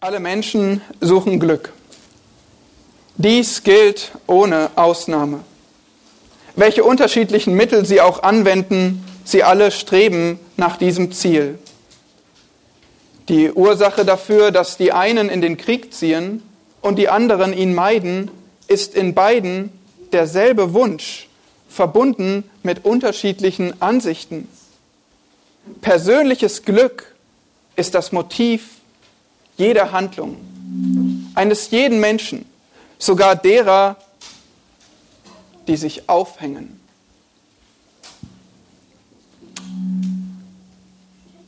Alle Menschen suchen Glück. Dies gilt ohne Ausnahme. Welche unterschiedlichen Mittel sie auch anwenden, sie alle streben nach diesem Ziel. Die Ursache dafür, dass die einen in den Krieg ziehen und die anderen ihn meiden, ist in beiden derselbe Wunsch, verbunden mit unterschiedlichen Ansichten. Persönliches Glück ist das Motiv jeder Handlung, eines jeden Menschen, sogar derer, die sich aufhängen.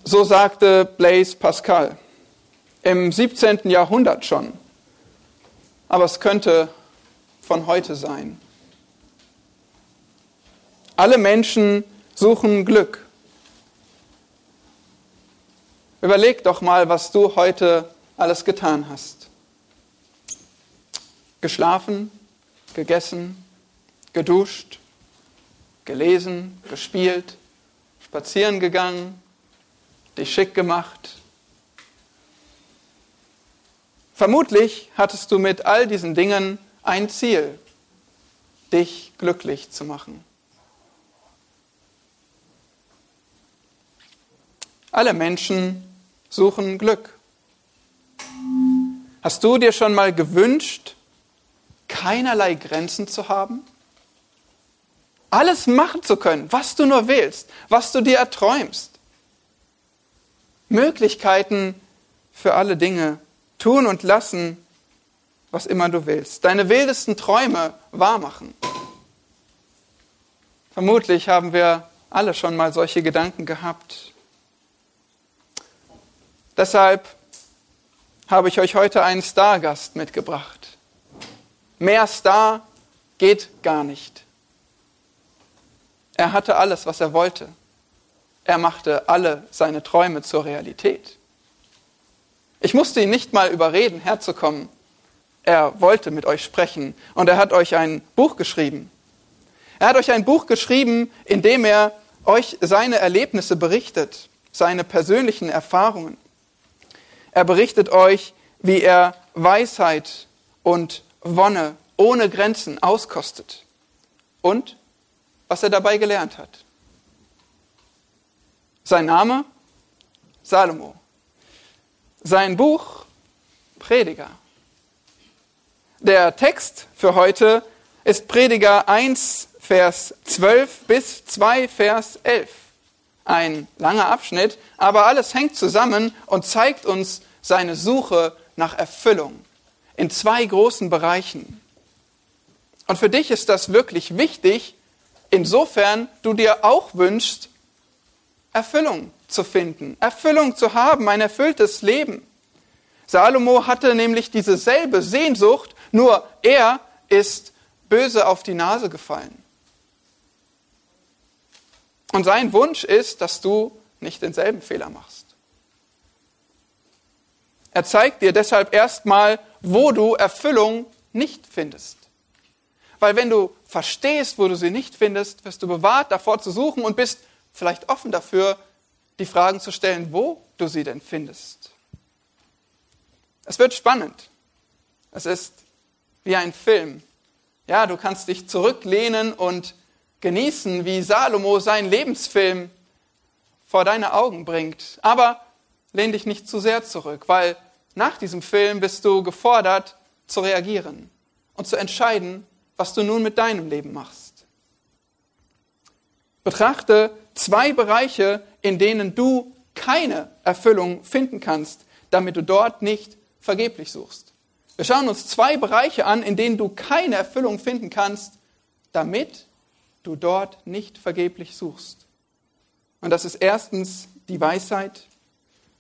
So sagte Blaise Pascal im 17. Jahrhundert schon. Aber es könnte von heute sein. Alle Menschen suchen Glück. Überleg doch mal, was du heute alles getan hast. Geschlafen, gegessen, geduscht, gelesen, gespielt, spazieren gegangen, dich schick gemacht. Vermutlich hattest du mit all diesen Dingen ein Ziel, dich glücklich zu machen. Alle Menschen suchen Glück. Hast du dir schon mal gewünscht, keinerlei Grenzen zu haben? Alles machen zu können, was du nur willst, was du dir erträumst. Möglichkeiten für alle Dinge, tun und lassen, was immer du willst. Deine wildesten Träume wahrmachen. Vermutlich haben wir alle schon mal solche Gedanken gehabt. Deshalb habe ich euch heute einen Stargast mitgebracht. Mehr Star geht gar nicht. Er hatte alles, was er wollte. Er machte alle seine Träume zur Realität. Ich musste ihn nicht mal überreden, herzukommen. Er wollte mit euch sprechen und er hat euch ein Buch geschrieben. Er hat euch ein Buch geschrieben, in dem er euch seine Erlebnisse berichtet, seine persönlichen Erfahrungen. Er berichtet euch, wie er Weisheit und Wonne ohne Grenzen auskostet und was er dabei gelernt hat. Sein Name? Salomo. Sein Buch? Prediger. Der Text für heute ist Prediger 1, Vers 12 bis 2, Vers 11 ein langer Abschnitt, aber alles hängt zusammen und zeigt uns seine Suche nach Erfüllung in zwei großen Bereichen. Und für dich ist das wirklich wichtig, insofern du dir auch wünschst, Erfüllung zu finden, Erfüllung zu haben, ein erfülltes Leben. Salomo hatte nämlich dieselbe Sehnsucht, nur er ist böse auf die Nase gefallen. Und sein Wunsch ist, dass du nicht denselben Fehler machst. Er zeigt dir deshalb erstmal, wo du Erfüllung nicht findest. Weil wenn du verstehst, wo du sie nicht findest, wirst du bewahrt davor zu suchen und bist vielleicht offen dafür, die Fragen zu stellen, wo du sie denn findest. Es wird spannend. Es ist wie ein Film. Ja, du kannst dich zurücklehnen und genießen, wie Salomo seinen Lebensfilm vor deine Augen bringt. Aber lehn dich nicht zu sehr zurück, weil nach diesem Film bist du gefordert zu reagieren und zu entscheiden, was du nun mit deinem Leben machst. Betrachte zwei Bereiche, in denen du keine Erfüllung finden kannst, damit du dort nicht vergeblich suchst. Wir schauen uns zwei Bereiche an, in denen du keine Erfüllung finden kannst, damit du dort nicht vergeblich suchst. Und das ist erstens die Weisheit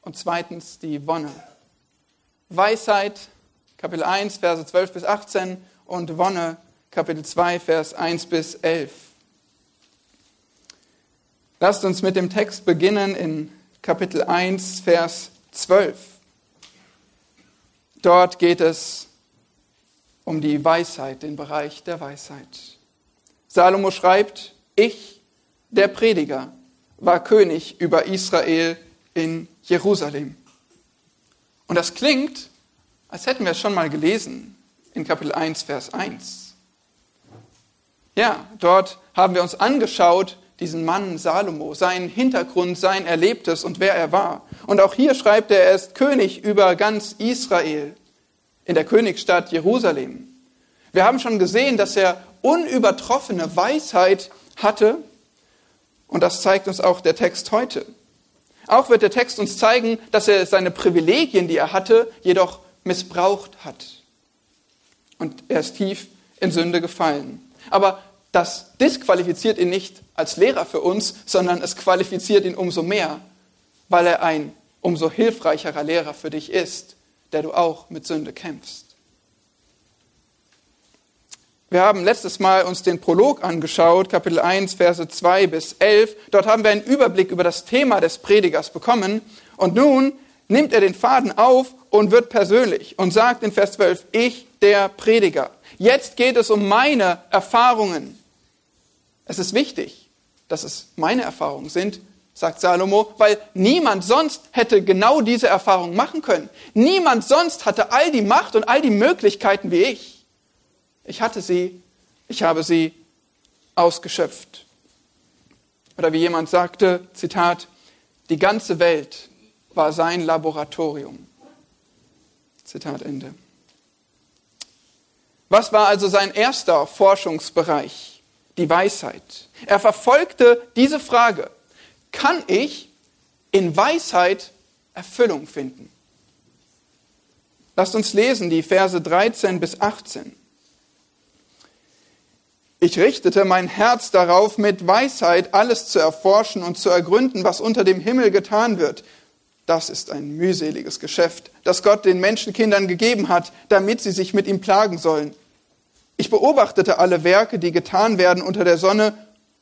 und zweitens die Wonne. Weisheit, Kapitel 1, Verse 12 bis 18 und Wonne, Kapitel 2, Vers 1 bis 11. Lasst uns mit dem Text beginnen in Kapitel 1, Vers 12. Dort geht es um die Weisheit, den Bereich der Weisheit. Salomo schreibt, ich, der Prediger, war König über Israel in Jerusalem. Und das klingt als hätten wir es schon mal gelesen in Kapitel 1, Vers 1. Ja, dort haben wir uns angeschaut, diesen Mann Salomo, seinen Hintergrund, sein Erlebtes und wer er war. Und auch hier schreibt er, er ist König über ganz Israel in der Königsstadt Jerusalem. Wir haben schon gesehen, dass er unübertroffene Weisheit hatte und das zeigt uns auch der Text heute. Auch wird der Text uns zeigen, dass er seine Privilegien, die er hatte, jedoch missbraucht hat. Und er ist tief in Sünde gefallen. Aber das disqualifiziert ihn nicht als Lehrer für uns, sondern es qualifiziert ihn umso mehr, weil er ein umso hilfreicherer Lehrer für dich ist, der du auch mit Sünde kämpfst. Wir haben letztes Mal uns den Prolog angeschaut, Kapitel 1, Verse 2 bis 11. Dort haben wir einen Überblick über das Thema des Predigers bekommen. Und nun nimmt er den Faden auf und wird persönlich und sagt in Vers 12, ich der Prediger. Jetzt geht es um meine Erfahrungen. Es ist wichtig, dass es meine Erfahrungen sind, sagt Salomo, weil niemand sonst hätte genau diese Erfahrung machen können. Niemand sonst hatte all die Macht und all die Möglichkeiten wie ich. Ich hatte sie, ich habe sie ausgeschöpft. Oder wie jemand sagte, Zitat, die ganze Welt war sein Laboratorium. Zitat Ende. Was war also sein erster Forschungsbereich? Die Weisheit. Er verfolgte diese Frage, kann ich in Weisheit Erfüllung finden? Lasst uns lesen die Verse 13 bis 18. Ich richtete mein Herz darauf, mit Weisheit alles zu erforschen und zu ergründen, was unter dem Himmel getan wird, das ist ein mühseliges Geschäft, das Gott den Menschenkindern gegeben hat, damit sie sich mit ihm plagen sollen. Ich beobachtete alle Werke, die getan werden unter der Sonne,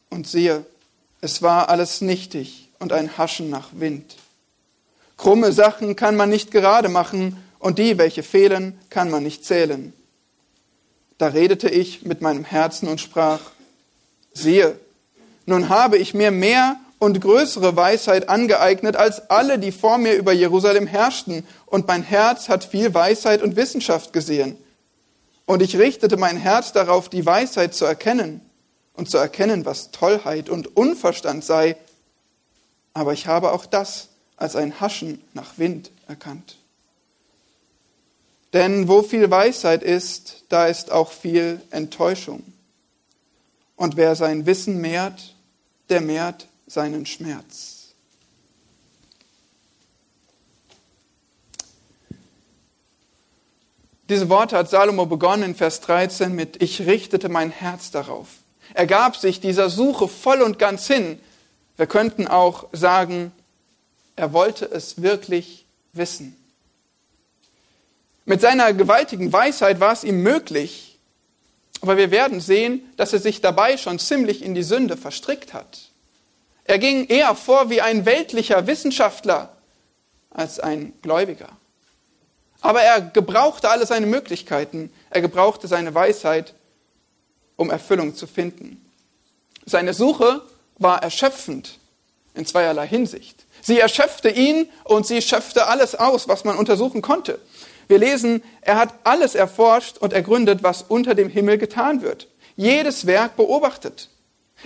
und siehe, es war alles nichtig und ein Haschen nach Wind. Krumme Sachen kann man nicht gerade machen, und die, welche fehlen, kann man nicht zählen. Da redete ich mit meinem Herzen und sprach, siehe, nun habe ich mir mehr und größere Weisheit angeeignet als alle, die vor mir über Jerusalem herrschten, und mein Herz hat viel Weisheit und Wissenschaft gesehen. Und ich richtete mein Herz darauf, die Weisheit zu erkennen und zu erkennen, was Tollheit und Unverstand sei. Aber ich habe auch das als ein Haschen nach Wind erkannt. Denn wo viel Weisheit ist, da ist auch viel Enttäuschung. Und wer sein Wissen mehrt, der mehrt seinen Schmerz. Diese Worte hat Salomo begonnen in Vers 13 mit Ich richtete mein Herz darauf. Er gab sich dieser Suche voll und ganz hin. Wir könnten auch sagen, er wollte es wirklich wissen. Mit seiner gewaltigen Weisheit war es ihm möglich, aber wir werden sehen, dass er sich dabei schon ziemlich in die Sünde verstrickt hat. Er ging eher vor wie ein weltlicher Wissenschaftler als ein Gläubiger. Aber er gebrauchte alle seine Möglichkeiten, er gebrauchte seine Weisheit, um Erfüllung zu finden. Seine Suche war erschöpfend in zweierlei Hinsicht. Sie erschöpfte ihn und sie schöpfte alles aus, was man untersuchen konnte. Wir lesen, er hat alles erforscht und ergründet, was unter dem Himmel getan wird. Jedes Werk beobachtet.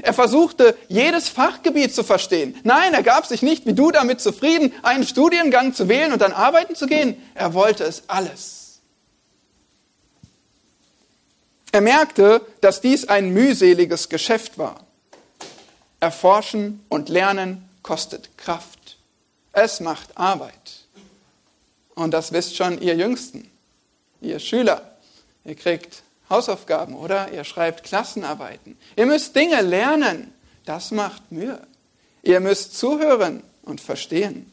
Er versuchte, jedes Fachgebiet zu verstehen. Nein, er gab sich nicht wie du damit zufrieden, einen Studiengang zu wählen und dann arbeiten zu gehen. Er wollte es alles. Er merkte, dass dies ein mühseliges Geschäft war. Erforschen und Lernen kostet Kraft. Es macht Arbeit. Und das wisst schon ihr Jüngsten, ihr Schüler. Ihr kriegt Hausaufgaben oder ihr schreibt Klassenarbeiten. Ihr müsst Dinge lernen. Das macht Mühe. Ihr müsst zuhören und verstehen.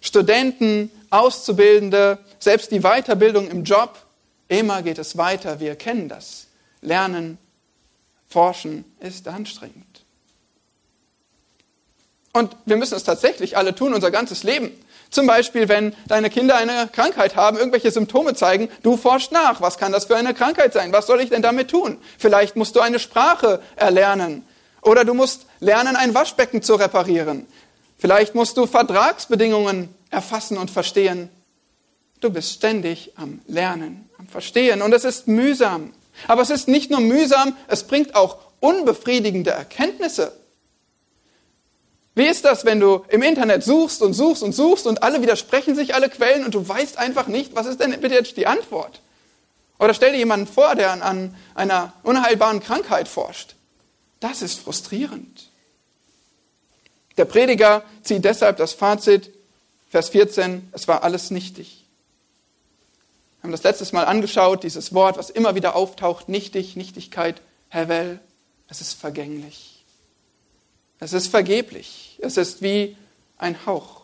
Studenten, Auszubildende, selbst die Weiterbildung im Job, immer geht es weiter. Wir kennen das. Lernen, forschen ist anstrengend. Und wir müssen es tatsächlich alle tun, unser ganzes Leben. Zum Beispiel, wenn deine Kinder eine Krankheit haben, irgendwelche Symptome zeigen, du forschst nach. Was kann das für eine Krankheit sein? Was soll ich denn damit tun? Vielleicht musst du eine Sprache erlernen. Oder du musst lernen, ein Waschbecken zu reparieren. Vielleicht musst du Vertragsbedingungen erfassen und verstehen. Du bist ständig am Lernen, am Verstehen und es ist mühsam. Aber es ist nicht nur mühsam, es bringt auch unbefriedigende Erkenntnisse. Wie ist das, wenn du im Internet suchst und suchst und suchst und alle widersprechen sich, alle Quellen und du weißt einfach nicht, was ist denn bitte jetzt die Antwort? Oder stell dir jemanden vor, der an, einer unheilbaren Krankheit forscht. Das ist frustrierend. Der Prediger zieht deshalb das Fazit, Vers 14, es war alles nichtig. Wir haben das letztes Mal angeschaut, dieses Wort, was immer wieder auftaucht, nichtig, Nichtigkeit, Hevel, es ist vergänglich. Es ist vergeblich. Es ist wie ein Hauch.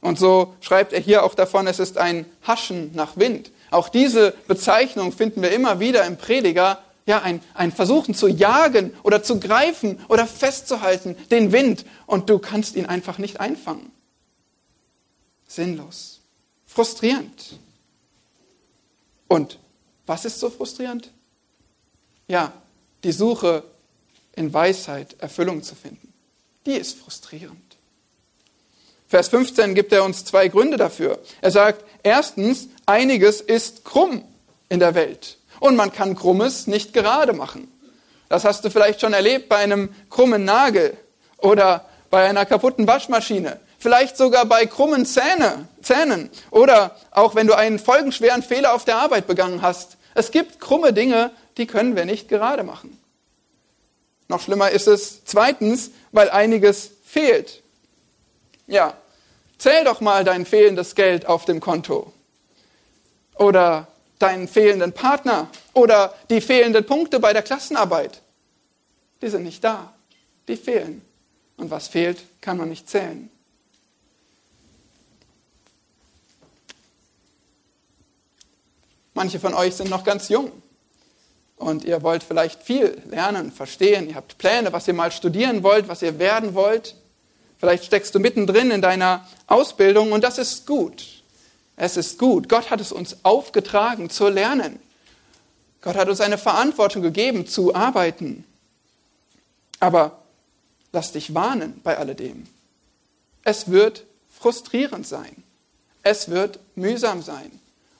Und so schreibt er hier auch davon, es ist ein Haschen nach Wind. Auch diese Bezeichnung finden wir immer wieder im Prediger. Ja, ein, ein Versuchen zu jagen oder zu greifen oder festzuhalten, den Wind. Und du kannst ihn einfach nicht einfangen. Sinnlos. Frustrierend. Und was ist so frustrierend? Ja, die Suche in Weisheit Erfüllung zu finden. Die ist frustrierend. Vers 15 gibt er uns zwei Gründe dafür. Er sagt, erstens, einiges ist krumm in der Welt und man kann Krummes nicht gerade machen. Das hast du vielleicht schon erlebt bei einem krummen Nagel oder bei einer kaputten Waschmaschine, vielleicht sogar bei krummen Zähne, Zähnen oder auch wenn du einen folgenschweren Fehler auf der Arbeit begangen hast. Es gibt krumme Dinge, die können wir nicht gerade machen. Noch schlimmer ist es zweitens, weil einiges fehlt. Ja, zähl doch mal dein fehlendes Geld auf dem Konto. Oder deinen fehlenden Partner. Oder die fehlenden Punkte bei der Klassenarbeit. Die sind nicht da. Die fehlen. Und was fehlt, kann man nicht zählen. Manche von euch sind noch ganz jung und ihr wollt vielleicht viel lernen, verstehen, ihr habt Pläne, was ihr mal studieren wollt, was ihr werden wollt. Vielleicht steckst du mittendrin in deiner Ausbildung und das ist gut. Es ist gut. Gott hat es uns aufgetragen zu lernen. Gott hat uns eine Verantwortung gegeben zu arbeiten. Aber lass dich warnen bei alledem. Es wird frustrierend sein. Es wird mühsam sein.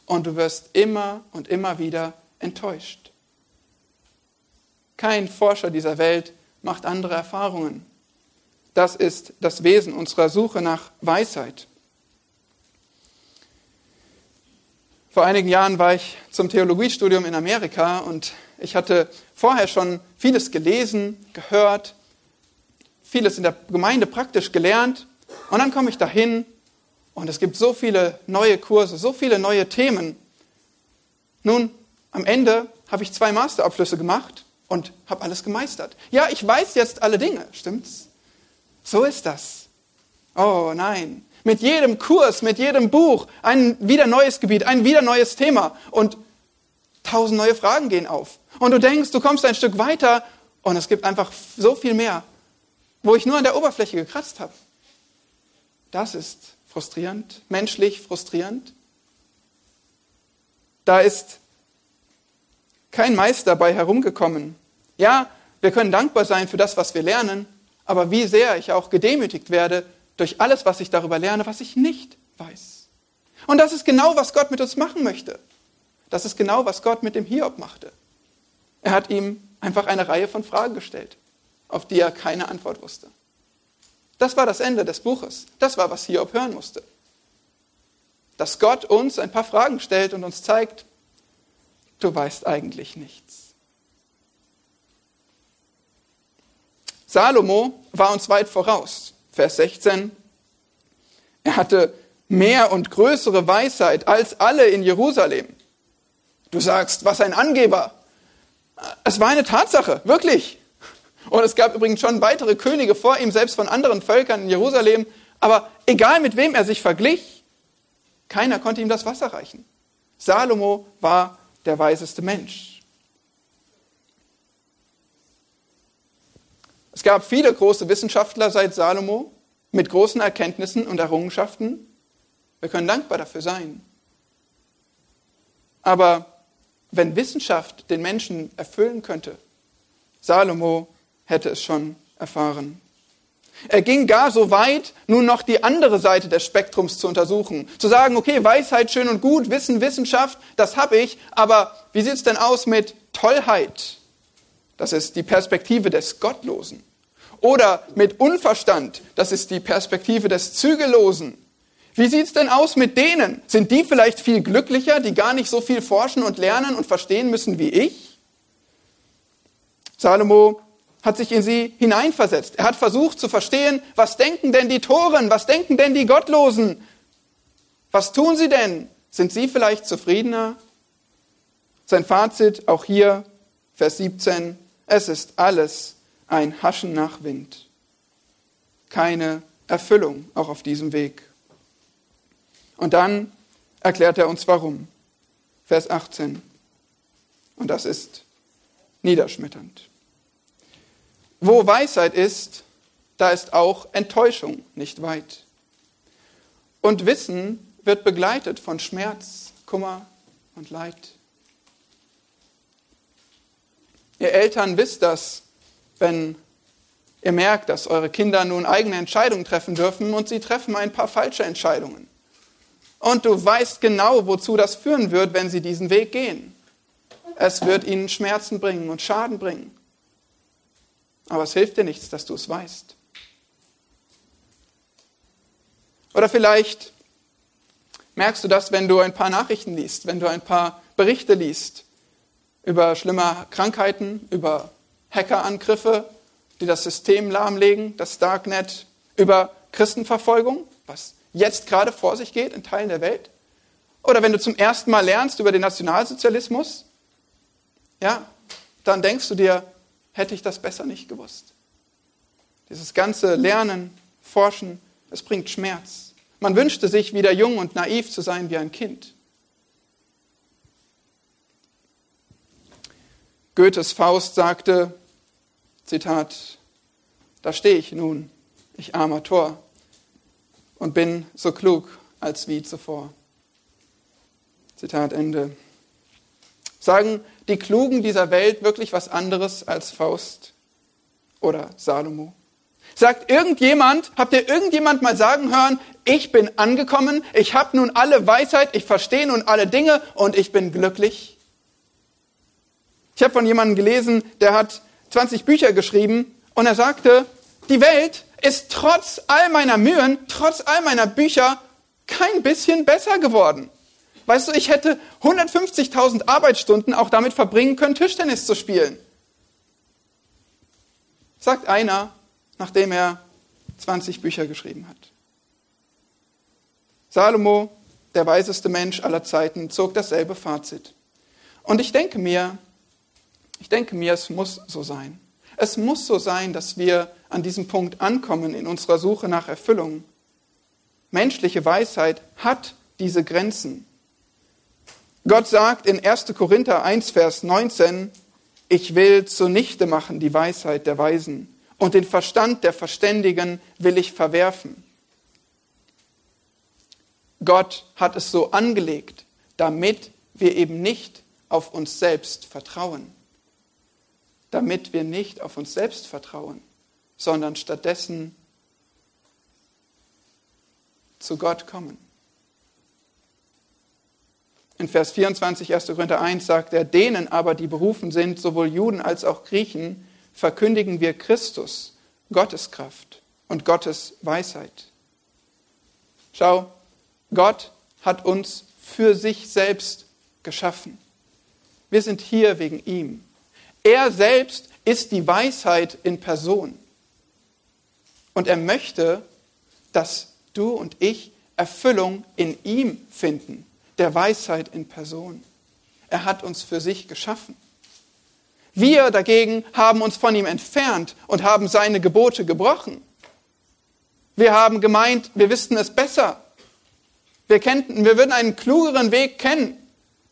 Und du wirst immer und immer wieder enttäuscht. Kein Forscher dieser Welt macht andere Erfahrungen. Das ist das Wesen unserer Suche nach Weisheit. Vor einigen Jahren war ich zum Theologiestudium in Amerika und ich hatte vorher schon vieles gelesen, gehört, vieles in der Gemeinde praktisch gelernt. Und dann komme ich dahin und es gibt so viele neue Kurse, so viele neue Themen. Nun, am Ende habe ich zwei Masterabschlüsse gemacht und habe alles gemeistert. Ja, ich weiß jetzt alle Dinge, stimmt's? So ist das. Oh nein. Mit jedem Kurs, mit jedem Buch ein wieder neues Gebiet, ein wieder neues Thema und tausend neue Fragen gehen auf. Und du denkst, du kommst ein Stück weiter und es gibt einfach so viel mehr, wo ich nur an der Oberfläche gekratzt habe. Das ist frustrierend, menschlich frustrierend. Da ist kein Meister bei herumgekommen. Ja, wir können dankbar sein für das, was wir lernen, aber wie sehr ich auch gedemütigt werde durch alles, was ich darüber lerne, was ich nicht weiß. Und das ist genau, was Gott mit uns machen möchte. Das ist genau, was Gott mit dem Hiob machte. Er hat ihm einfach eine Reihe von Fragen gestellt, auf die er keine Antwort wusste. Das war das Ende des Buches. Das war, was Hiob hören musste. Dass Gott uns ein paar Fragen stellt und uns zeigt, du weißt eigentlich nichts. Salomo war uns weit voraus. Vers 16. Er hatte mehr und größere Weisheit als alle in Jerusalem. Du sagst, was ein Angeber. Es war eine Tatsache, wirklich. Und es gab übrigens schon weitere Könige vor ihm, selbst von anderen Völkern in Jerusalem. Aber egal mit wem er sich verglich, keiner konnte ihm das Wasser reichen. Salomo war der weiseste Mensch. Es gab viele große Wissenschaftler seit Salomo mit großen Erkenntnissen und Errungenschaften. Wir können dankbar dafür sein. Aber wenn Wissenschaft den Menschen erfüllen könnte, Salomo hätte es schon erfahren. Er ging gar so weit, nun noch die andere Seite des Spektrums zu untersuchen. Zu sagen, okay, Weisheit schön und gut, Wissen, Wissenschaft, das habe ich, aber wie sieht es denn aus mit Tollheit? Das ist die Perspektive des Gottlosen. Oder mit Unverstand, das ist die Perspektive des Zügellosen. Wie sieht es denn aus mit denen? Sind die vielleicht viel glücklicher, die gar nicht so viel forschen und lernen und verstehen müssen wie ich? Salomo hat sich in sie hineinversetzt. Er hat versucht zu verstehen, was denken denn die Toren, was denken denn die Gottlosen? Was tun sie denn? Sind sie vielleicht zufriedener? Sein Fazit auch hier, Vers 17, es ist alles ein Haschen nach Wind. Keine Erfüllung auch auf diesem Weg. Und dann erklärt er uns warum. Vers 18. Und das ist niederschmetternd. Wo Weisheit ist, da ist auch Enttäuschung nicht weit. Und Wissen wird begleitet von Schmerz, Kummer und Leid. Ihr Eltern wisst das, wenn ihr merkt, dass eure Kinder nun eigene Entscheidungen treffen dürfen und sie treffen ein paar falsche Entscheidungen. Und du weißt genau, wozu das führen wird, wenn sie diesen Weg gehen. Es wird ihnen Schmerzen bringen und Schaden bringen. Aber es hilft dir nichts, dass du es weißt. Oder vielleicht merkst du das, wenn du ein paar Nachrichten liest, wenn du ein paar Berichte liest über schlimme Krankheiten, über Hackerangriffe, die das System lahmlegen, das Darknet, über Christenverfolgung, was jetzt gerade vor sich geht in Teilen der Welt. Oder wenn du zum ersten Mal lernst über den Nationalsozialismus, ja, dann denkst du dir, hätte ich das besser nicht gewusst. Dieses ganze Lernen, Forschen, es bringt Schmerz. Man wünschte sich, wieder jung und naiv zu sein wie ein Kind. Goethes Faust sagte, Zitat, da stehe ich nun, ich armer Tor, und bin so klug als wie zuvor. Zitat Ende. Sagen die Klugen dieser Welt wirklich was anderes als Faust oder Salomo? Sagt irgendjemand, habt ihr irgendjemand mal sagen hören, ich bin angekommen, ich habe nun alle Weisheit, ich verstehe nun alle Dinge und ich bin glücklich? Ich habe von jemandem gelesen, der hat 20 Bücher geschrieben und er sagte, die Welt ist trotz all meiner Mühen, trotz all meiner Bücher kein bisschen besser geworden. Weißt du, ich hätte 150.000 Arbeitsstunden auch damit verbringen können, Tischtennis zu spielen. Sagt einer, nachdem er 20 Bücher geschrieben hat. Salomo, der weiseste Mensch aller Zeiten, zog dasselbe Fazit. Und ich denke mir, ich denke mir, es muss so sein. Es muss so sein, dass wir an diesem Punkt ankommen in unserer Suche nach Erfüllung. Menschliche Weisheit hat diese Grenzen. Gott sagt in 1. Korinther 1, Vers 19, ich will zunichte machen die Weisheit der Weisen und den Verstand der Verständigen will ich verwerfen. Gott hat es so angelegt, damit wir eben nicht auf uns selbst vertrauen. Damit wir nicht auf uns selbst vertrauen, sondern stattdessen zu Gott kommen. In Vers 24, 1. Korinther 1 sagt er, denen aber, die berufen sind, sowohl Juden als auch Griechen, verkündigen wir Christus, Gottes Kraft und Gottes Weisheit. Schau, Gott hat uns für sich selbst geschaffen. Wir sind hier wegen ihm. Er selbst ist die Weisheit in Person. Und er möchte, dass du und ich Erfüllung in ihm finden der Weisheit in Person. Er hat uns für sich geschaffen. Wir dagegen haben uns von ihm entfernt und haben seine Gebote gebrochen. Wir haben gemeint, wir wüssten es besser. Wir, kennten, wir würden einen klugeren Weg kennen.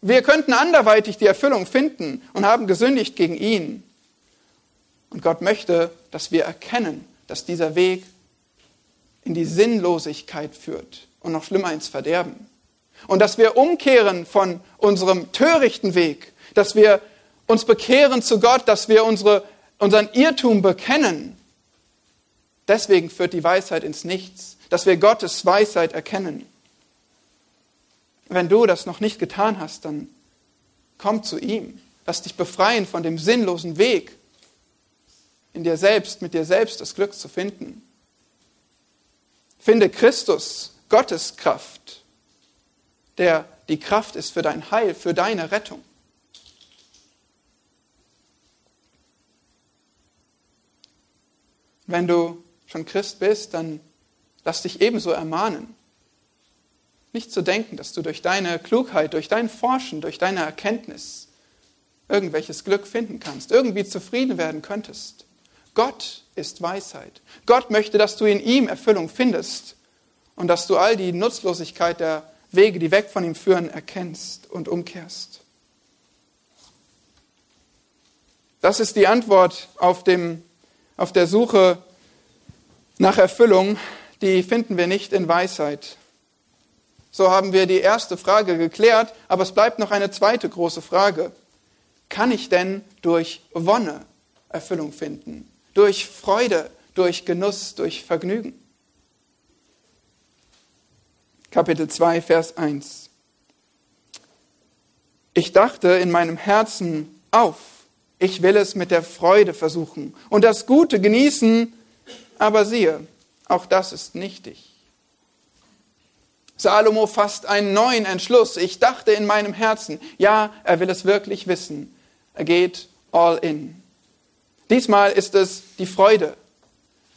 Wir könnten anderweitig die Erfüllung finden und haben gesündigt gegen ihn. Und Gott möchte, dass wir erkennen, dass dieser Weg in die Sinnlosigkeit führt und noch schlimmer ins Verderben und dass wir umkehren von unserem törichten Weg, dass wir uns bekehren zu Gott, dass wir unsere, unseren Irrtum bekennen Deswegen führt die Weisheit ins Nichts, dass wir Gottes Weisheit erkennen. Wenn du das noch nicht getan hast, dann komm zu ihm. Lass dich befreien von dem sinnlosen Weg, in dir selbst, mit dir selbst das Glück zu finden. Finde Christus, Gottes Kraft, der die Kraft ist für dein Heil, für deine Rettung. Wenn du schon Christ bist, dann lass dich ebenso ermahnen. Nicht zu denken, dass du durch deine Klugheit, durch dein Forschen, durch deine Erkenntnis irgendwelches Glück finden kannst, irgendwie zufrieden werden könntest. Gott ist Weisheit. Gott möchte, dass du in ihm Erfüllung findest und dass du all die Nutzlosigkeit der Wege, die weg von ihm führen, erkennst und umkehrst. Das ist die Antwort auf, dem, auf der Suche nach Erfüllung, die finden wir nicht in Weisheit. So haben wir die erste Frage geklärt, aber es bleibt noch eine zweite große Frage. Kann ich denn durch Wonne Erfüllung finden? Durch Freude, durch Genuss, durch Vergnügen? Kapitel 2, Vers 1. Ich dachte in meinem Herzen auf, ich will es mit der Freude versuchen und das Gute genießen, aber siehe, auch das ist nichtig. Salomo fasst einen neuen Entschluss. Ich dachte in meinem Herzen, ja, er will es wirklich wissen. Er geht all in. Diesmal ist es die Freude.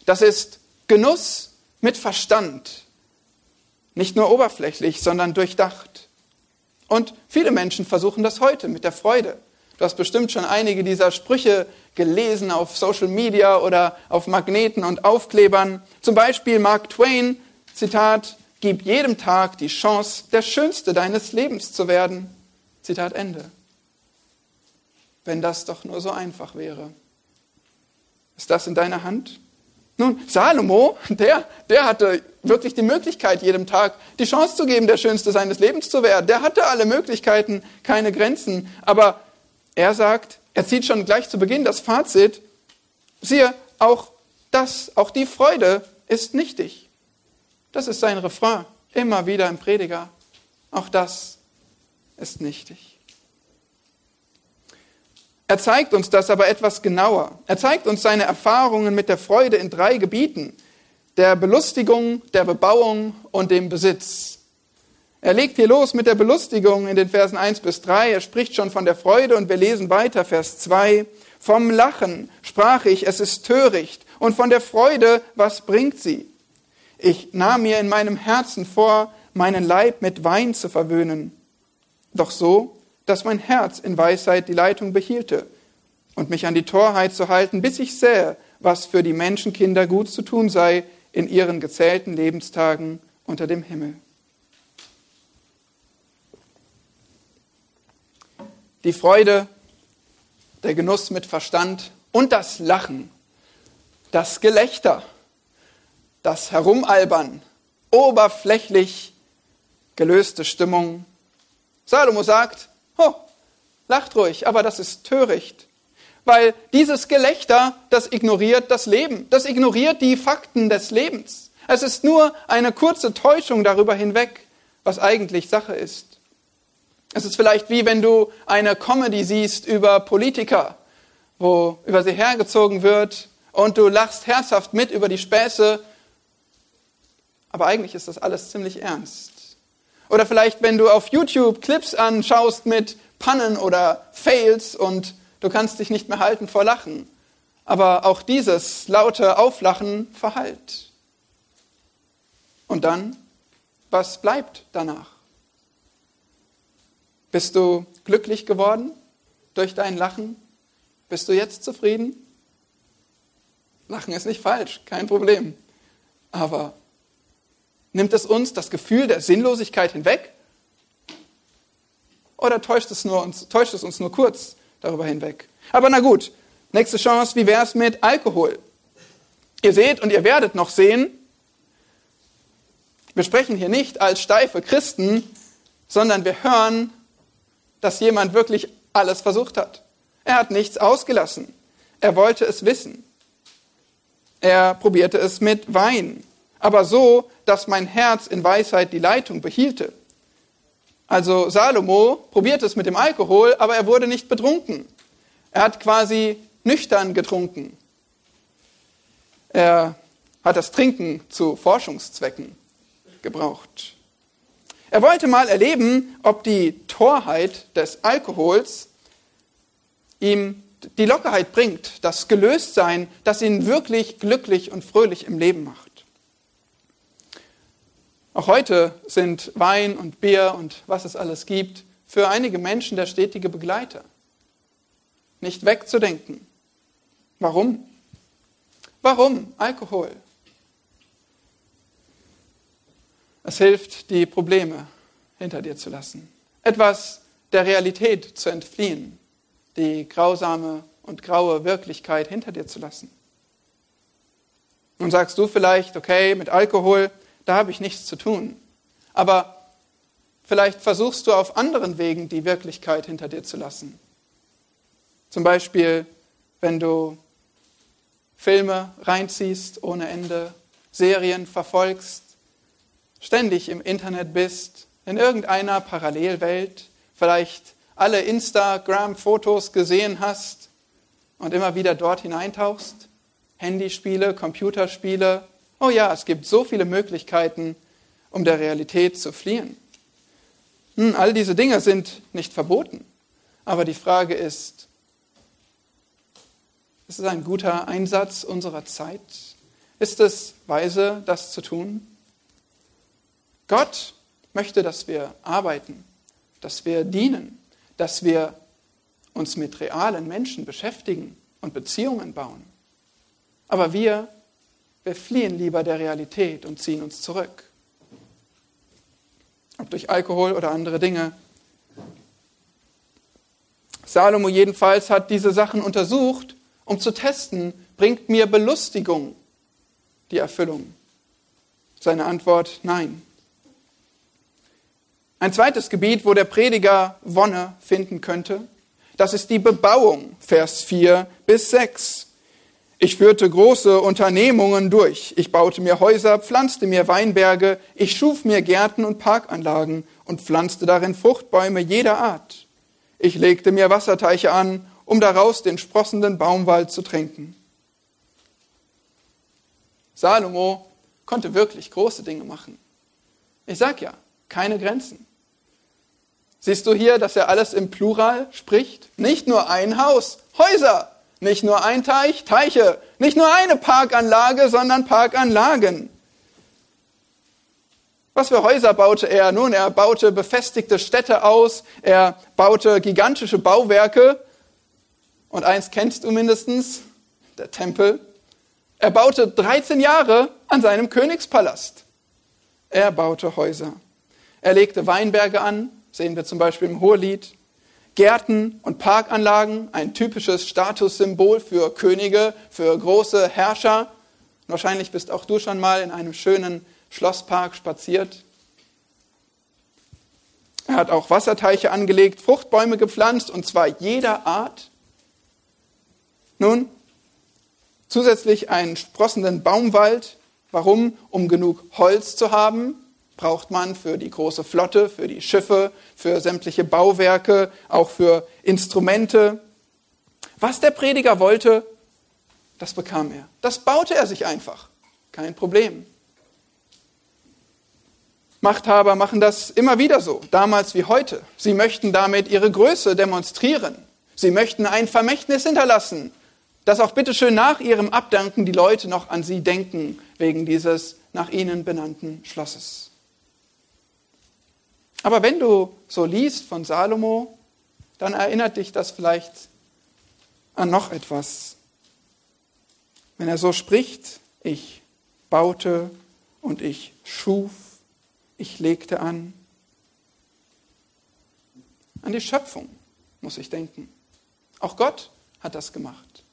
Das ist Genuss mit Verstand. Nicht nur oberflächlich, sondern durchdacht. Und viele Menschen versuchen das heute mit der Freude. Du hast bestimmt schon einige dieser Sprüche gelesen auf Social Media oder auf Magneten und Aufklebern. Zum Beispiel Mark Twain, Zitat, gib jedem Tag die Chance, der Schönste deines Lebens zu werden. Zitat Ende. Wenn das doch nur so einfach wäre. Ist das in deiner Hand? Nun, Salomo, der, der hatte wirklich die Möglichkeit, jedem Tag die Chance zu geben, der Schönste seines Lebens zu werden. Der hatte alle Möglichkeiten, keine Grenzen. Aber er sagt, er zieht schon gleich zu Beginn das Fazit, siehe, auch das, auch die Freude ist nichtig. Das ist sein Refrain, immer wieder im Prediger. Auch das ist nichtig. Er zeigt uns das aber etwas genauer. Er zeigt uns seine Erfahrungen mit der Freude in drei Gebieten. Der Belustigung, der Bebauung und dem Besitz. Er legt hier los mit der Belustigung in den Versen 1 bis 3. Er spricht schon von der Freude und wir lesen weiter, Vers 2. Vom Lachen sprach ich, es ist töricht. Und von der Freude, was bringt sie? Ich nahm mir in meinem Herzen vor, meinen Leib mit Wein zu verwöhnen. Doch so, dass mein Herz in Weisheit die Leitung behielte und mich an die Torheit zu halten, bis ich sähe, was für die Menschenkinder gut zu tun sei in ihren gezählten Lebenstagen unter dem Himmel. die Freude, der Genuss mit Verstand und das Lachen, das Gelächter, das Herumalbern, oberflächlich gelöste Stimmung. Salomo sagt, oh, lacht ruhig, aber das ist töricht. Weil dieses Gelächter, das ignoriert das Leben, das ignoriert die Fakten des Lebens. Es ist nur eine kurze Täuschung darüber hinweg, was eigentlich Sache ist. Es ist vielleicht wie wenn du eine Comedy siehst über Politiker, wo über sie hergezogen wird und du lachst herzhaft mit über die Späße, aber eigentlich ist das alles ziemlich ernst. Oder vielleicht wenn du auf YouTube Clips anschaust mit Pannen oder Fails und du kannst dich nicht mehr halten vor Lachen. Aber auch dieses laute Auflachen verhallt. Und dann, was bleibt danach? Bist du glücklich geworden durch dein Lachen? Bist du jetzt zufrieden? Lachen ist nicht falsch, kein Problem. Aber nimmt es uns das Gefühl der Sinnlosigkeit hinweg? Oder täuscht es, nur uns, täuscht es uns nur kurz darüber hinweg? Aber na gut, nächste Chance, wie wäre es mit Alkohol? Ihr seht und ihr werdet noch sehen, wir sprechen hier nicht als steife Christen, sondern wir hören dass jemand wirklich alles versucht hat. Er hat nichts ausgelassen. Er wollte es wissen. Er probierte es mit Wein, aber so, dass mein Herz in Weisheit die Leitung behielte. Also Salomo probierte es mit dem Alkohol, aber er wurde nicht betrunken. Er hat quasi nüchtern getrunken. Er hat das Trinken zu Forschungszwecken gebraucht. Er wollte mal erleben, ob die Torheit des Alkohols ihm die Lockerheit bringt, das Gelöstsein, das ihn wirklich glücklich und fröhlich im Leben macht. Auch heute sind Wein und Bier und was es alles gibt für einige Menschen der stetige Begleiter. Nicht wegzudenken. Warum? Warum Alkohol? Es hilft, die Probleme hinter dir zu lassen, etwas der Realität zu entfliehen, die grausame und graue Wirklichkeit hinter dir zu lassen. Nun sagst du vielleicht, okay, mit Alkohol, da habe ich nichts zu tun. Aber vielleicht versuchst du auf anderen Wegen die Wirklichkeit hinter dir zu lassen. Zum Beispiel, wenn du Filme reinziehst ohne Ende, Serien verfolgst, ständig im Internet bist, in irgendeiner Parallelwelt, vielleicht alle Instagram-Fotos gesehen hast und immer wieder dort hineintauchst, Handyspiele, Computerspiele. Oh ja, es gibt so viele Möglichkeiten, um der Realität zu fliehen. Hm, all diese Dinge sind nicht verboten. Aber die Frage ist, ist es ein guter Einsatz unserer Zeit? Ist es weise, das zu tun? Gott möchte, dass wir arbeiten, dass wir dienen, dass wir uns mit realen Menschen beschäftigen und Beziehungen bauen. Aber wir, wir fliehen lieber der Realität und ziehen uns zurück. Ob durch Alkohol oder andere Dinge. Salomo jedenfalls hat diese Sachen untersucht, um zu testen, bringt mir Belustigung die Erfüllung? Seine Antwort, nein. Ein zweites Gebiet, wo der Prediger Wonne finden könnte, das ist die Bebauung, Vers 4 bis 6. Ich führte große Unternehmungen durch. Ich baute mir Häuser, pflanzte mir Weinberge, ich schuf mir Gärten und Parkanlagen und pflanzte darin Fruchtbäume jeder Art. Ich legte mir Wasserteiche an, um daraus den sprossenden Baumwald zu trinken. Salomo konnte wirklich große Dinge machen. Ich sag ja, keine Grenzen. Siehst du hier, dass er alles im Plural spricht? Nicht nur ein Haus, Häuser, nicht nur ein Teich, Teiche, nicht nur eine Parkanlage, sondern Parkanlagen. Was für Häuser baute er? Nun, er baute befestigte Städte aus, er baute gigantische Bauwerke. Und eins kennst du mindestens, der Tempel. Er baute 13 Jahre an seinem Königspalast. Er baute Häuser. Er legte Weinberge an, sehen wir zum Beispiel im Hohelied. Gärten und Parkanlagen, ein typisches Statussymbol für Könige, für große Herrscher. Wahrscheinlich bist auch du schon mal in einem schönen Schlosspark spaziert. Er hat auch Wasserteiche angelegt, Fruchtbäume gepflanzt, und zwar jeder Art. Nun, zusätzlich einen sprossenden Baumwald. Warum? Um genug Holz zu haben, braucht man für die große Flotte, für die Schiffe, für sämtliche Bauwerke, auch für Instrumente. Was der Prediger wollte, das bekam er. Das baute er sich einfach. Kein Problem. Machthaber machen das immer wieder so, damals wie heute. Sie möchten damit ihre Größe demonstrieren. Sie möchten ein Vermächtnis hinterlassen, dass auch bitteschön nach ihrem Abdanken die Leute noch an sie denken, wegen dieses nach ihnen benannten Schlosses. Aber wenn du so liest von Salomo, dann erinnert dich das vielleicht an noch etwas. Wenn er so spricht, ich baute und ich schuf, ich legte an. An die Schöpfung muss ich denken. Auch Gott hat das gemacht.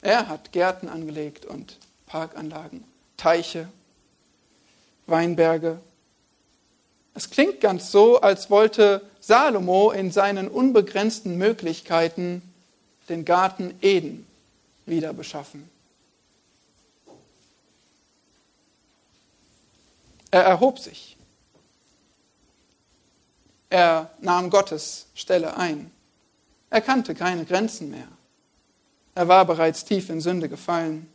Er hat Gärten angelegt und Parkanlagen, Teiche, Weinberge, es klingt ganz so, als wollte Salomo in seinen unbegrenzten Möglichkeiten den Garten Eden wieder beschaffen. Er erhob sich. Er nahm Gottes Stelle ein. Er kannte keine Grenzen mehr. Er war bereits tief in Sünde gefallen.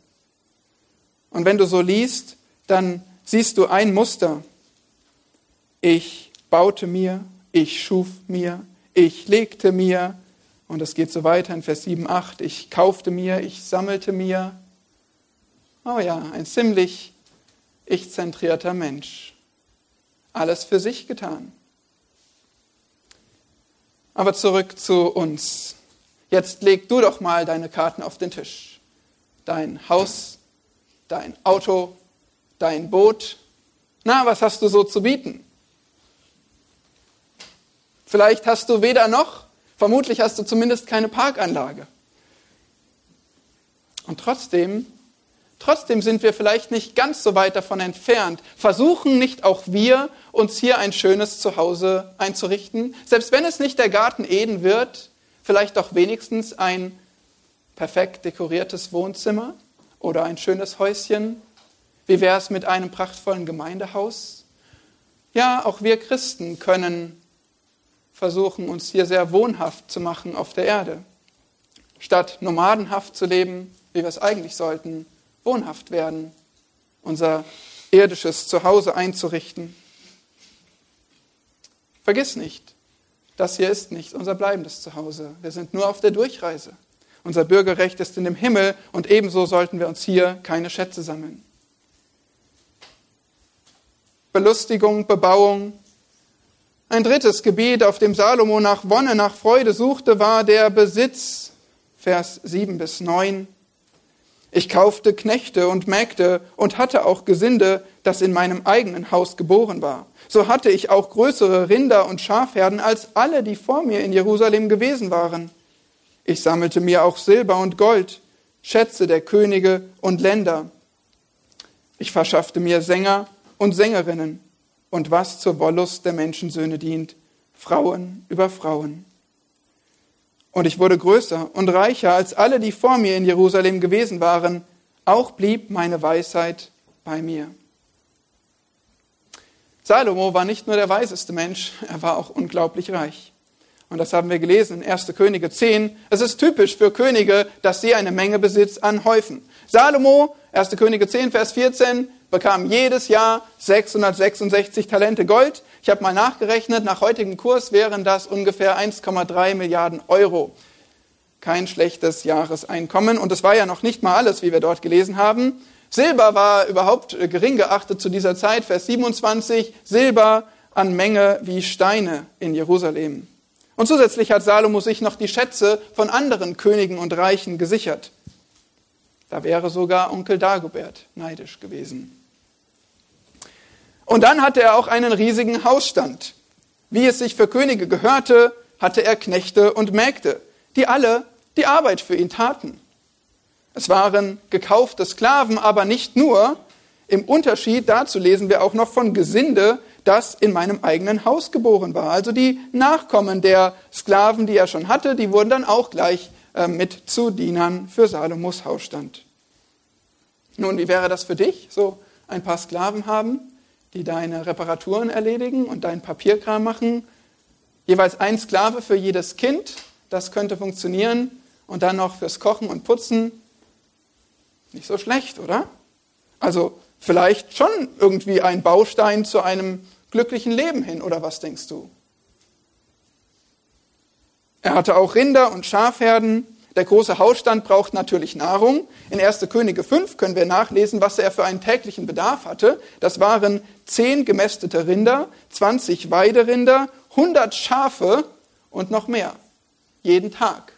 Und wenn du so liest, dann siehst du ein Muster. Ich baute mir, ich schuf mir, ich legte mir, und es geht so weiter in Vers 7, 8, ich kaufte mir, ich sammelte mir. Oh ja, ein ziemlich ich-zentrierter Mensch. Alles für sich getan. Aber zurück zu uns. Jetzt leg du doch mal deine Karten auf den Tisch. Dein Haus, dein Auto, dein Boot. Na, was hast du so zu bieten? Vielleicht hast du weder noch, vermutlich hast du zumindest keine Parkanlage. Und trotzdem Trotzdem sind wir vielleicht nicht ganz so weit davon entfernt. Versuchen nicht auch wir, uns hier ein schönes Zuhause einzurichten? Selbst wenn es nicht der Garten Eden wird, vielleicht doch wenigstens ein perfekt dekoriertes Wohnzimmer oder ein schönes Häuschen? Wie wäre es mit einem prachtvollen Gemeindehaus? Ja, auch wir Christen können versuchen, uns hier sehr wohnhaft zu machen auf der Erde. Statt nomadenhaft zu leben, wie wir es eigentlich sollten, wohnhaft werden, unser irdisches Zuhause einzurichten. Vergiss nicht, das hier ist nicht unser bleibendes Zuhause. Wir sind nur auf der Durchreise. Unser Bürgerrecht ist in dem Himmel und ebenso sollten wir uns hier keine Schätze sammeln. Belustigung, Bebauung. Ein drittes Gebiet, auf dem Salomo nach Wonne, nach Freude suchte, war der Besitz. Vers 7 bis 9. Ich kaufte Knechte und Mägde und hatte auch Gesinde, das in meinem eigenen Haus geboren war. So hatte ich auch größere Rinder und Schafherden als alle, die vor mir in Jerusalem gewesen waren. Ich sammelte mir auch Silber und Gold, Schätze der Könige und Länder. Ich verschaffte mir Sänger und Sängerinnen und was zur Wollust der Menschensöhne dient, Frauen über Frauen. Und ich wurde größer und reicher als alle, die vor mir in Jerusalem gewesen waren. Auch blieb meine Weisheit bei mir. Salomo war nicht nur der weiseste Mensch, er war auch unglaublich reich. Und das haben wir gelesen in 1. Könige 10. Es ist typisch für Könige, dass sie eine Menge Besitz anhäufen. Salomo, 1. Könige 10, Vers 14, bekam jedes Jahr 666 Talente Gold. Ich habe mal nachgerechnet, nach heutigem Kurs wären das ungefähr 1,3 Milliarden Euro. Kein schlechtes Jahreseinkommen. Und es war ja noch nicht mal alles, wie wir dort gelesen haben. Silber war überhaupt gering geachtet zu dieser Zeit. Vers 27, Silber an Menge wie Steine in Jerusalem. Und zusätzlich hat Salomo sich noch die Schätze von anderen Königen und Reichen gesichert. Da wäre sogar Onkel Dagobert neidisch gewesen. Und dann hatte er auch einen riesigen Hausstand. Wie es sich für Könige gehörte, hatte er Knechte und Mägde, die alle die Arbeit für ihn taten. Es waren gekaufte Sklaven, aber nicht nur. Im Unterschied dazu lesen wir auch noch von Gesinde, das in meinem eigenen Haus geboren war. Also die Nachkommen der Sklaven, die er schon hatte, die wurden dann auch gleich äh, mit zu Dienern für Salomos Hausstand. Nun, wie wäre das für dich, so ein paar Sklaven haben? Die deine Reparaturen erledigen und deinen Papierkram machen. Jeweils ein Sklave für jedes Kind, das könnte funktionieren. Und dann noch fürs Kochen und Putzen. Nicht so schlecht, oder? Also vielleicht schon irgendwie ein Baustein zu einem glücklichen Leben hin, oder was denkst du? Er hatte auch Rinder und Schafherden, der große Hausstand braucht natürlich Nahrung. In 1. Könige 5 können wir nachlesen, was er für einen täglichen Bedarf hatte. Das waren 10 gemästete Rinder, 20 Weiderinder, 100 Schafe und noch mehr. Jeden Tag.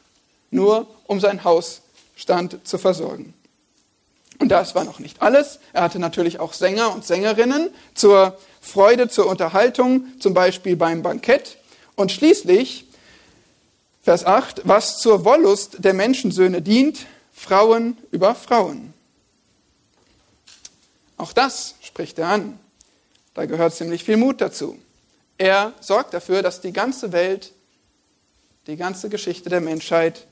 Nur um sein Hausstand zu versorgen. Und das war noch nicht alles. Er hatte natürlich auch Sänger und Sängerinnen zur Freude, zur Unterhaltung, zum Beispiel beim Bankett. Und schließlich Vers 8, was zur Wollust der Menschensöhne dient, Frauen über Frauen. Auch das spricht er an. Da gehört ziemlich viel Mut dazu. Er sorgt dafür, dass die ganze Welt, die ganze Geschichte der Menschheit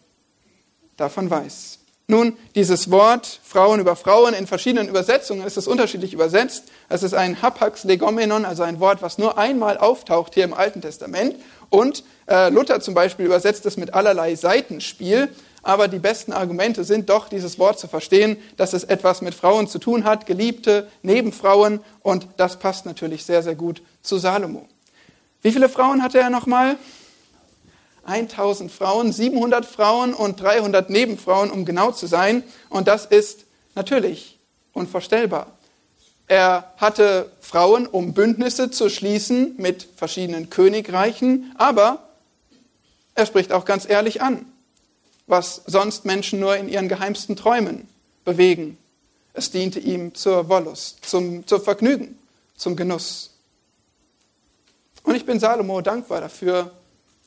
davon weiß. Nun, dieses Wort Frauen über Frauen in verschiedenen Übersetzungen ist es unterschiedlich übersetzt. Es ist ein Hapax legomenon, also ein Wort, was nur einmal auftaucht hier im Alten Testament. Und äh, Luther zum Beispiel übersetzt es mit allerlei Seitenspiel. Aber die besten Argumente sind doch, dieses Wort zu verstehen, dass es etwas mit Frauen zu tun hat, Geliebte, Nebenfrauen. Und das passt natürlich sehr, sehr gut zu Salomo. Wie viele Frauen hatte er nochmal? 1000 Frauen, 700 Frauen und 300 Nebenfrauen, um genau zu sein. Und das ist natürlich unvorstellbar. Er hatte Frauen, um Bündnisse zu schließen mit verschiedenen Königreichen, aber er spricht auch ganz ehrlich an, was sonst Menschen nur in ihren geheimsten Träumen bewegen. Es diente ihm zur Wollust, zum, zum Vergnügen, zum Genuss. Und ich bin Salomo dankbar dafür,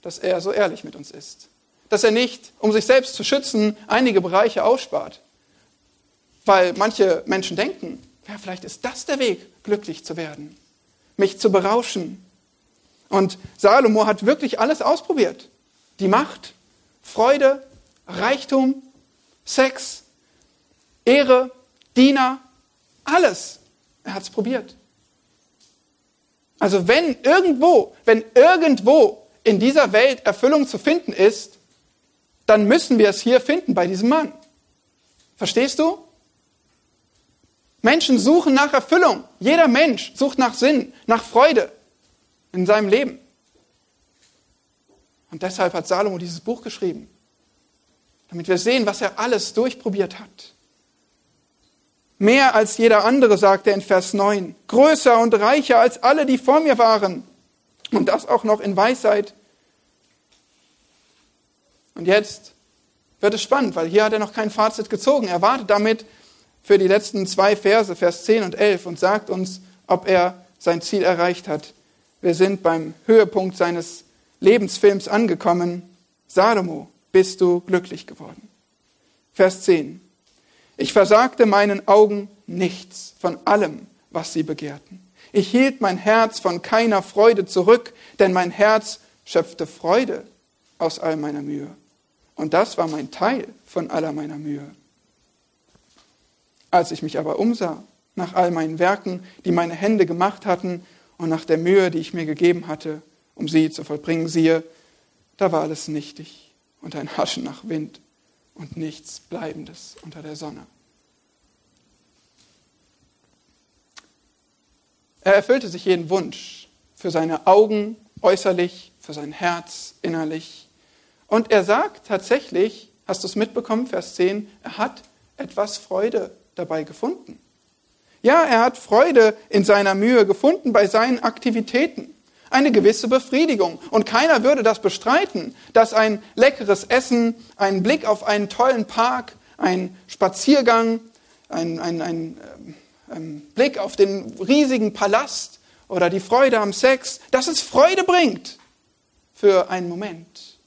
dass er so ehrlich mit uns ist. Dass er nicht, um sich selbst zu schützen, einige Bereiche ausspart. Weil manche Menschen denken, ja, vielleicht ist das der Weg, glücklich zu werden, mich zu berauschen. Und Salomo hat wirklich alles ausprobiert. Die Macht, Freude, Reichtum, Sex, Ehre, Diener, alles. Er hat es probiert. Also wenn irgendwo, wenn irgendwo in dieser Welt Erfüllung zu finden ist, dann müssen wir es hier finden bei diesem Mann. Verstehst du? Menschen suchen nach Erfüllung. Jeder Mensch sucht nach Sinn, nach Freude in seinem Leben. Und deshalb hat Salomo dieses Buch geschrieben, damit wir sehen, was er alles durchprobiert hat. Mehr als jeder andere, sagt er in Vers 9, größer und reicher als alle, die vor mir waren. Und das auch noch in Weisheit. Und jetzt wird es spannend, weil hier hat er noch kein Fazit gezogen. Er wartet damit für die letzten zwei Verse, Vers 10 und 11, und sagt uns, ob er sein Ziel erreicht hat. Wir sind beim Höhepunkt seines Lebensfilms angekommen. Salomo, bist du glücklich geworden? Vers 10. Ich versagte meinen Augen nichts von allem, was sie begehrten. Ich hielt mein Herz von keiner Freude zurück, denn mein Herz schöpfte Freude aus all meiner Mühe. Und das war mein Teil von aller meiner Mühe. Als ich mich aber umsah nach all meinen Werken, die meine Hände gemacht hatten, und nach der Mühe, die ich mir gegeben hatte, um sie zu vollbringen, siehe, da war alles nichtig und ein Haschen nach Wind und nichts Bleibendes unter der Sonne. Er erfüllte sich jeden Wunsch für seine Augen äußerlich, für sein Herz innerlich. Und er sagt tatsächlich, hast du es mitbekommen, Vers 10, er hat etwas Freude dabei gefunden. Ja, er hat Freude in seiner Mühe gefunden bei seinen Aktivitäten. Eine gewisse Befriedigung. Und keiner würde das bestreiten, dass ein leckeres Essen, ein Blick auf einen tollen Park, ein Spaziergang, ein, ein, ein, ähm, ähm, Blick auf den riesigen Palast oder die Freude am Sex, dass es Freude bringt für einen Moment,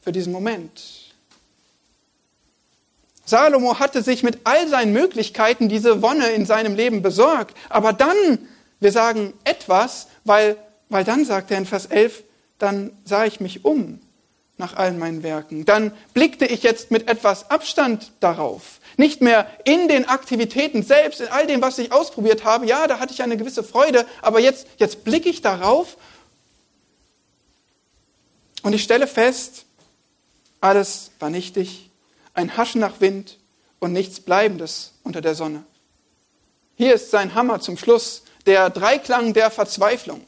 für diesen Moment. Salomo hatte sich mit all seinen Möglichkeiten diese Wonne in seinem Leben besorgt, aber dann, wir sagen etwas, weil, weil dann sagt er in Vers 11, dann sah ich mich um nach allen meinen Werken. Dann blickte ich jetzt mit etwas Abstand darauf. Nicht mehr in den Aktivitäten selbst, in all dem, was ich ausprobiert habe. Ja, da hatte ich eine gewisse Freude, aber jetzt, jetzt blicke ich darauf und ich stelle fest, alles war nichtig, ein Haschen nach Wind und nichts Bleibendes unter der Sonne. Hier ist sein Hammer zum Schluss, der Dreiklang der Verzweiflung.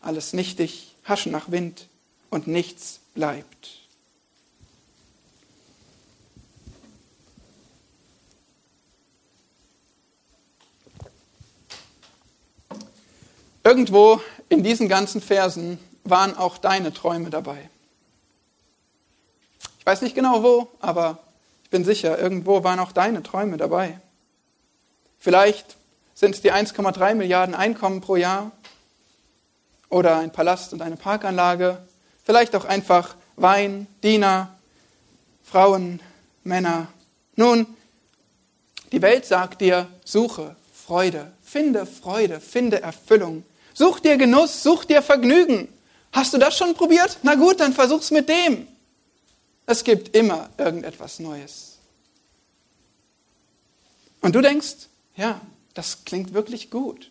Alles nichtig, Haschen nach Wind und nichts bleibt. Irgendwo in diesen ganzen Versen waren auch deine Träume dabei. Weiß nicht genau wo, aber ich bin sicher, irgendwo waren auch deine Träume dabei. Vielleicht sind es die 1,3 Milliarden Einkommen pro Jahr oder ein Palast und eine Parkanlage. Vielleicht auch einfach Wein, Diener, Frauen, Männer. Nun, die Welt sagt dir, suche Freude, finde Freude, finde Erfüllung. Such dir Genuss, such dir Vergnügen. Hast du das schon probiert? Na gut, dann versuch's mit dem. Es gibt immer irgendetwas Neues. Und du denkst, ja, das klingt wirklich gut.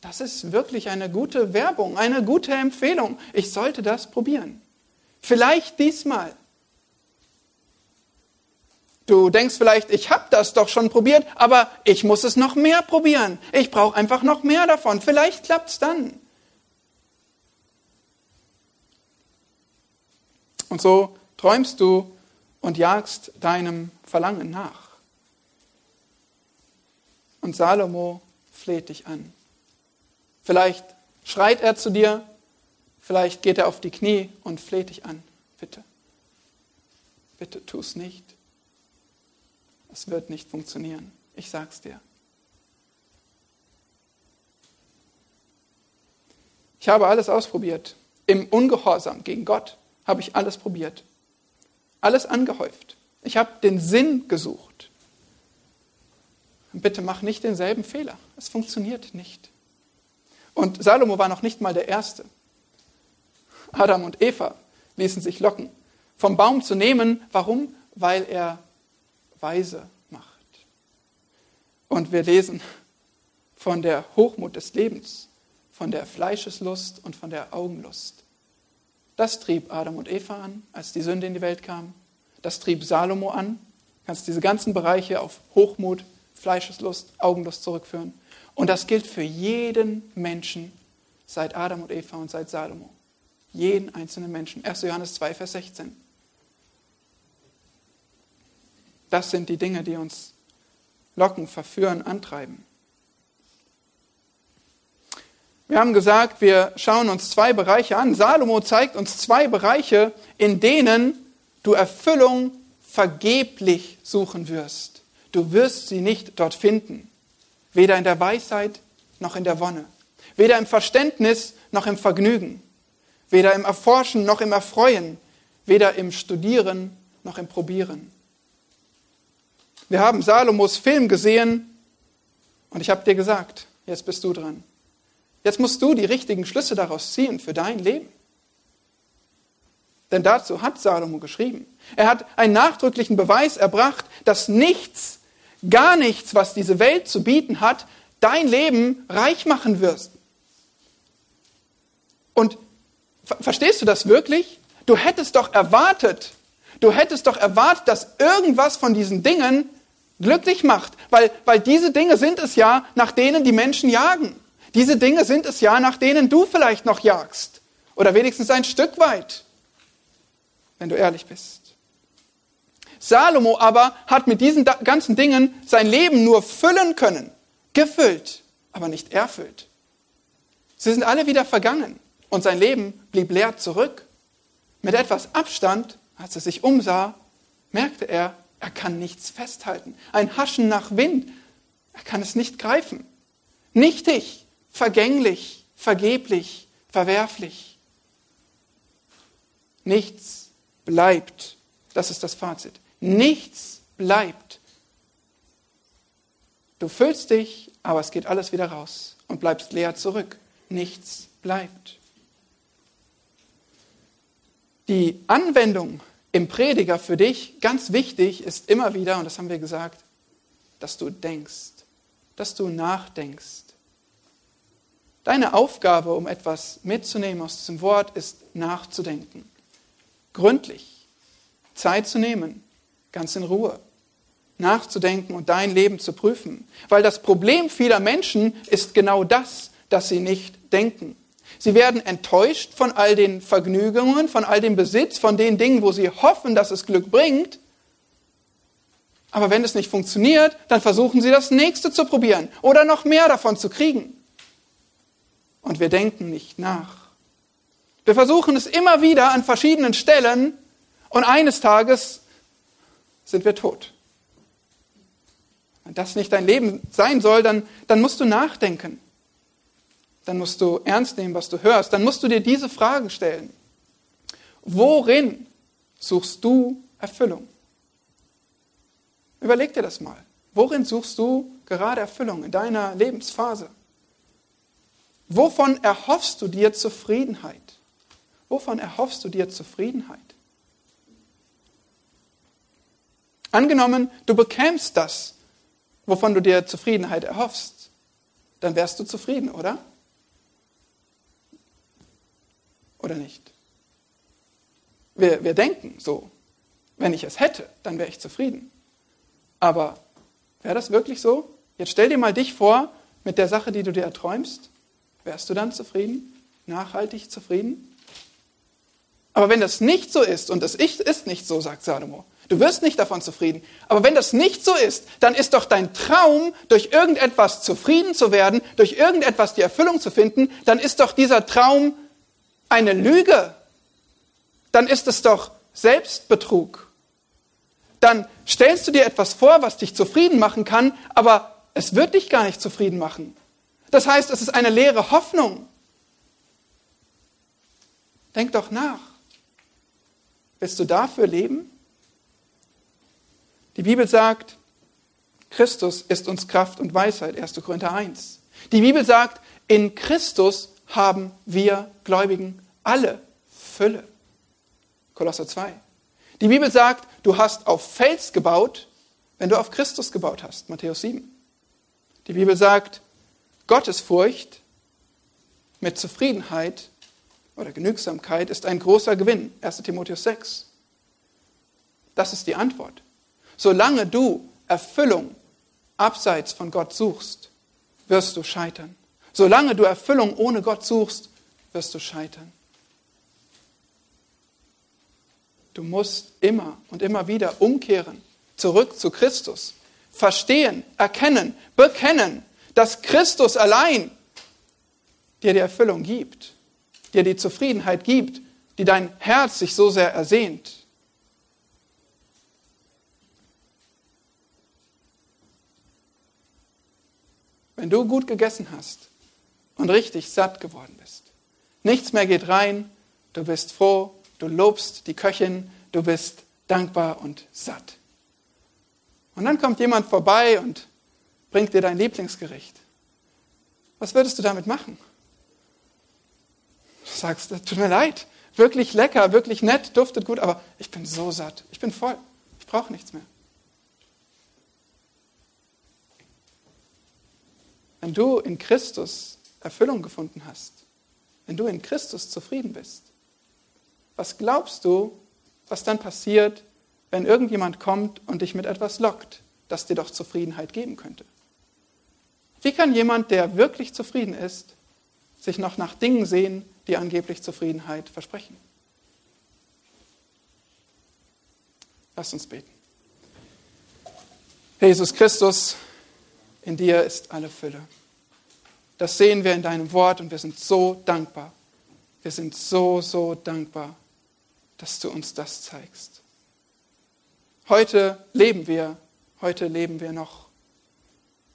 Das ist wirklich eine gute Werbung, eine gute Empfehlung. Ich sollte das probieren. Vielleicht diesmal. Du denkst vielleicht, ich habe das doch schon probiert, aber ich muss es noch mehr probieren. Ich brauche einfach noch mehr davon. Vielleicht klappt es dann. Und so träumst du und jagst deinem Verlangen nach. Und Salomo fleht dich an. Vielleicht schreit er zu dir, vielleicht geht er auf die Knie und fleht dich an. Bitte, bitte tu es nicht. Es wird nicht funktionieren. Ich sag's dir. Ich habe alles ausprobiert. Im Ungehorsam gegen Gott habe ich alles probiert. Alles angehäuft. Ich habe den Sinn gesucht. Bitte mach nicht denselben Fehler. Es funktioniert nicht. Und Salomo war noch nicht mal der Erste. Adam und Eva ließen sich locken, vom Baum zu nehmen. Warum? Weil er weise macht. Und wir lesen von der Hochmut des Lebens, von der Fleischeslust und von der Augenlust. Das trieb Adam und Eva an, als die Sünde in die Welt kam. Das trieb Salomo an. Du kannst diese ganzen Bereiche auf Hochmut, Fleischeslust, Augenlust zurückführen. Und das gilt für jeden Menschen seit Adam und Eva und seit Salomo. Jeden einzelnen Menschen. 1. Johannes 2, Vers 16. Das sind die Dinge, die uns locken, verführen, antreiben. Wir haben gesagt, wir schauen uns zwei Bereiche an. Salomo zeigt uns zwei Bereiche, in denen du Erfüllung vergeblich suchen wirst. Du wirst sie nicht dort finden. Weder in der Weisheit noch in der Wonne. Weder im Verständnis noch im Vergnügen. Weder im Erforschen noch im Erfreuen. Weder im Studieren noch im Probieren. Wir haben Salomos Film gesehen und ich habe dir gesagt, jetzt bist du dran. Jetzt musst du die richtigen Schlüsse daraus ziehen für dein Leben. Denn dazu hat Salomo geschrieben. Er hat einen nachdrücklichen Beweis erbracht, dass nichts, gar nichts, was diese Welt zu bieten hat, dein Leben reich machen wirst. Und verstehst du das wirklich? Du hättest doch erwartet, du hättest doch erwartet, dass irgendwas von diesen Dingen glücklich macht, weil, weil diese Dinge sind es ja, nach denen die Menschen jagen. Diese Dinge sind es ja, nach denen du vielleicht noch jagst. Oder wenigstens ein Stück weit, wenn du ehrlich bist. Salomo aber hat mit diesen ganzen Dingen sein Leben nur füllen können. Gefüllt, aber nicht erfüllt. Sie sind alle wieder vergangen und sein Leben blieb leer zurück. Mit etwas Abstand, als er sich umsah, merkte er, er kann nichts festhalten. Ein Haschen nach Wind. Er kann es nicht greifen. Nichtig, vergänglich, vergeblich, verwerflich. Nichts bleibt. Das ist das Fazit. Nichts bleibt. Du füllst dich, aber es geht alles wieder raus und bleibst leer zurück. Nichts bleibt. Die Anwendung im Prediger für dich ganz wichtig ist immer wieder, und das haben wir gesagt, dass du denkst, dass du nachdenkst. Deine Aufgabe, um etwas mitzunehmen aus diesem Wort, ist nachzudenken. Gründlich. Zeit zu nehmen, ganz in Ruhe. Nachzudenken und dein Leben zu prüfen. Weil das Problem vieler Menschen ist genau das, dass sie nicht denken. Sie werden enttäuscht von all den Vergnügungen, von all dem Besitz, von den Dingen, wo sie hoffen, dass es Glück bringt. Aber wenn es nicht funktioniert, dann versuchen sie das nächste zu probieren oder noch mehr davon zu kriegen. Wir denken nicht nach. Wir versuchen es immer wieder an verschiedenen Stellen und eines Tages sind wir tot. Wenn das nicht dein Leben sein soll, dann, dann musst du nachdenken dann musst du ernst nehmen, was du hörst. Dann musst du dir diese Fragen stellen. Worin suchst du Erfüllung? Überleg dir das mal. Worin suchst du gerade Erfüllung in deiner Lebensphase? Wovon erhoffst du dir Zufriedenheit? Wovon erhoffst du dir Zufriedenheit? Angenommen, du bekämst das, wovon du dir Zufriedenheit erhoffst, dann wärst du zufrieden, oder? Oder nicht? Wir, wir denken so, wenn ich es hätte, dann wäre ich zufrieden. Aber wäre das wirklich so? Jetzt stell dir mal dich vor mit der Sache, die du dir erträumst. Wärst du dann zufrieden? Nachhaltig zufrieden? Aber wenn das nicht so ist, und das ist nicht so, sagt Salomo, du wirst nicht davon zufrieden, aber wenn das nicht so ist, dann ist doch dein Traum, durch irgendetwas zufrieden zu werden, durch irgendetwas die Erfüllung zu finden, dann ist doch dieser Traum eine Lüge. Dann ist es doch Selbstbetrug. Dann stellst du dir etwas vor, was dich zufrieden machen kann, aber es wird dich gar nicht zufrieden machen. Das heißt, es ist eine leere Hoffnung. Denk doch nach. Willst du dafür leben? Die Bibel sagt, Christus ist uns Kraft und Weisheit, 1. Korinther 1. Die Bibel sagt, in Christus haben wir Gläubigen alle Fülle. Kolosser 2. Die Bibel sagt, du hast auf Fels gebaut, wenn du auf Christus gebaut hast. Matthäus 7. Die Bibel sagt, Gottesfurcht mit Zufriedenheit oder Genügsamkeit ist ein großer Gewinn. 1 Timotheus 6. Das ist die Antwort. Solange du Erfüllung abseits von Gott suchst, wirst du scheitern. Solange du Erfüllung ohne Gott suchst, wirst du scheitern. Du musst immer und immer wieder umkehren, zurück zu Christus. Verstehen, erkennen, bekennen, dass Christus allein dir die Erfüllung gibt dir die Zufriedenheit gibt, die dein Herz sich so sehr ersehnt. Wenn du gut gegessen hast und richtig satt geworden bist, nichts mehr geht rein, du bist froh, du lobst die Köchin, du bist dankbar und satt. Und dann kommt jemand vorbei und bringt dir dein Lieblingsgericht. Was würdest du damit machen? Du sagst, tut mir leid, wirklich lecker, wirklich nett, duftet gut, aber ich bin so satt, ich bin voll, ich brauche nichts mehr. Wenn du in Christus Erfüllung gefunden hast, wenn du in Christus zufrieden bist, was glaubst du, was dann passiert, wenn irgendjemand kommt und dich mit etwas lockt, das dir doch Zufriedenheit geben könnte? Wie kann jemand, der wirklich zufrieden ist, sich noch nach Dingen sehen, die angeblich Zufriedenheit versprechen. Lasst uns beten. Jesus Christus, in dir ist alle Fülle. Das sehen wir in deinem Wort und wir sind so dankbar. Wir sind so, so dankbar, dass du uns das zeigst. Heute leben wir, heute leben wir noch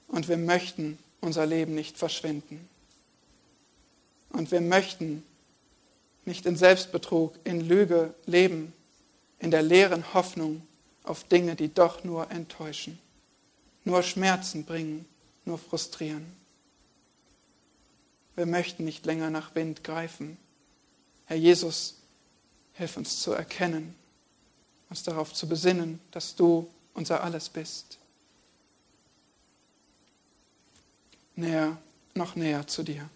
und wir möchten unser Leben nicht verschwenden. Und wir möchten nicht in Selbstbetrug, in Lüge leben, in der leeren Hoffnung auf Dinge, die doch nur enttäuschen, nur Schmerzen bringen, nur frustrieren. Wir möchten nicht länger nach Wind greifen. Herr Jesus, hilf uns zu erkennen, uns darauf zu besinnen, dass du unser Alles bist. Näher, noch näher zu dir.